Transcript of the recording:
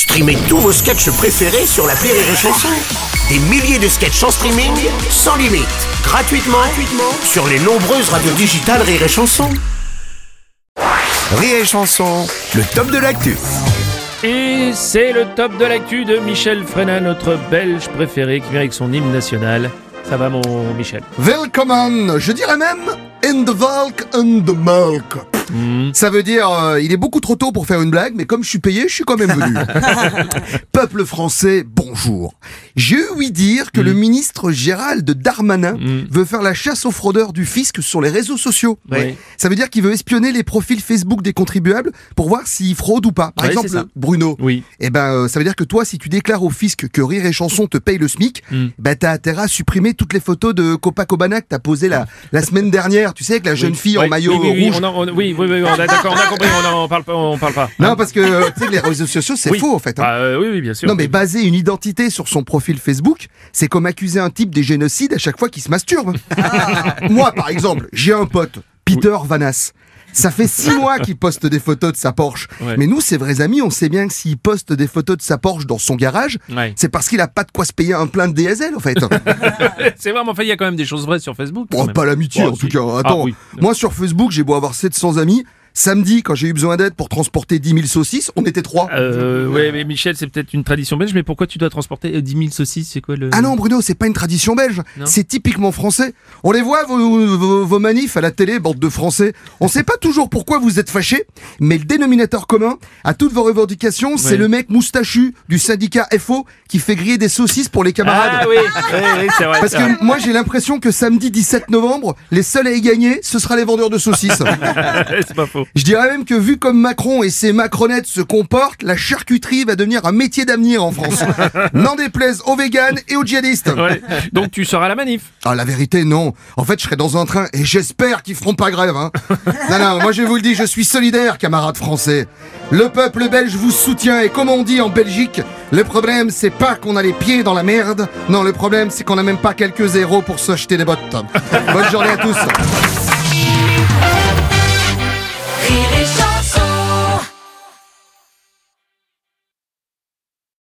Streamez tous vos sketchs préférés sur la Rire et Chanson. Des milliers de sketchs en streaming, sans limite, gratuitement, gratuitement sur les nombreuses radios digitales Rire et Chanson. Rire et Chanson, le top de l'actu. Et c'est le top de l'actu de Michel Frenat, notre belge préféré, qui vient avec son hymne national. Ça va mon Michel? Willkommen, je dirais même in the Valk and the Milk. Ça veut dire, euh, il est beaucoup trop tôt pour faire une blague, mais comme je suis payé, je suis quand même venu. Peuple français, bonjour. J'ai ouï dire que le ministre Gérald Darmanin veut faire la chasse aux fraudeurs du fisc sur les réseaux sociaux. Oui. Ça veut dire qu'il veut espionner les profils Facebook des contribuables pour voir s'ils fraudent ou pas. Par exemple. Bruno. Oui. Eh ben, euh, ça veut dire que toi, si tu déclares au fisc que Rire et Chanson te paye le SMIC, ben t'as intérêt à supprimer toutes les photos de Copacabana que t'as posées la, la semaine dernière. Tu sais, avec la jeune fille en maillot oui, oui, oui, rouge. on en- on- oui, oui, oui, on a- d'accord, on a compris, on parle pas, on parle pas. Non, parce que euh, tu sais, les réseaux sociaux, c'est Oui. faux en fait. hein. Ah, euh, oui, oui, bien sûr. Non, mais baser une identité sur son profil Facebook, c'est comme accuser un type des génocides à chaque fois qu'il se masturbe. Moi, par exemple, j'ai un pote, Peter Vanas. Ça fait six mois qu'il poste des photos de sa Porsche. Ouais. Mais nous, ses vrais amis, on sait bien que s'il poste des photos de sa Porsche dans son garage, Ouais. c'est parce qu'il a pas de quoi se payer un plein de diesel, en fait. c'est vraiment, enfin, il y a quand même des choses vraies sur Facebook. Bon, pas l'amitié, Oh, en tout si. cas. Attends, Ah, oui. moi sur Facebook, j'ai beau avoir 700 amis. Samedi, quand j'ai eu besoin d'aide pour transporter 10 000 saucisses, on était trois. Euh, ouais, mais Michel, c'est peut-être une tradition belge, mais pourquoi tu dois transporter euh, 10 000 saucisses C'est quoi le. Ah non, Bruno, c'est pas une tradition belge. C'est typiquement français. On les voit, vos, vos- vos manifs à la télé, bande de français. On sait pas toujours pourquoi vous êtes fâchés, mais le dénominateur commun à toutes vos revendications, c'est Ouais. le mec moustachu du syndicat FO qui fait griller des saucisses pour les camarades. Ah oui, oui, oui, c'est vrai. Parce vrai. que moi j'ai l'impression que samedi 17 novembre, les seuls à y gagner, ce sera les vendeurs de saucisses. c'est pas faux. Je dirais même que vu comme Macron et ses macronettes se comportent, la charcuterie va devenir un métier d'avenir en France. N'en déplaise aux véganes et aux djihadistes. Ouais. Donc tu seras à la manif. Ah, la vérité, non. En fait, je serai dans un train et j'espère qu'ils feront pas grève. Hein. non, non, moi je vous le dis, je suis solidaire, camarades français. Le peuple belge vous soutient et comme on dit en Belgique, le problème c'est pas qu'on a les pieds dans la merde. Non, le problème c'est qu'on a même pas quelques zéros pour s'acheter des bottes. Bonne journée à tous.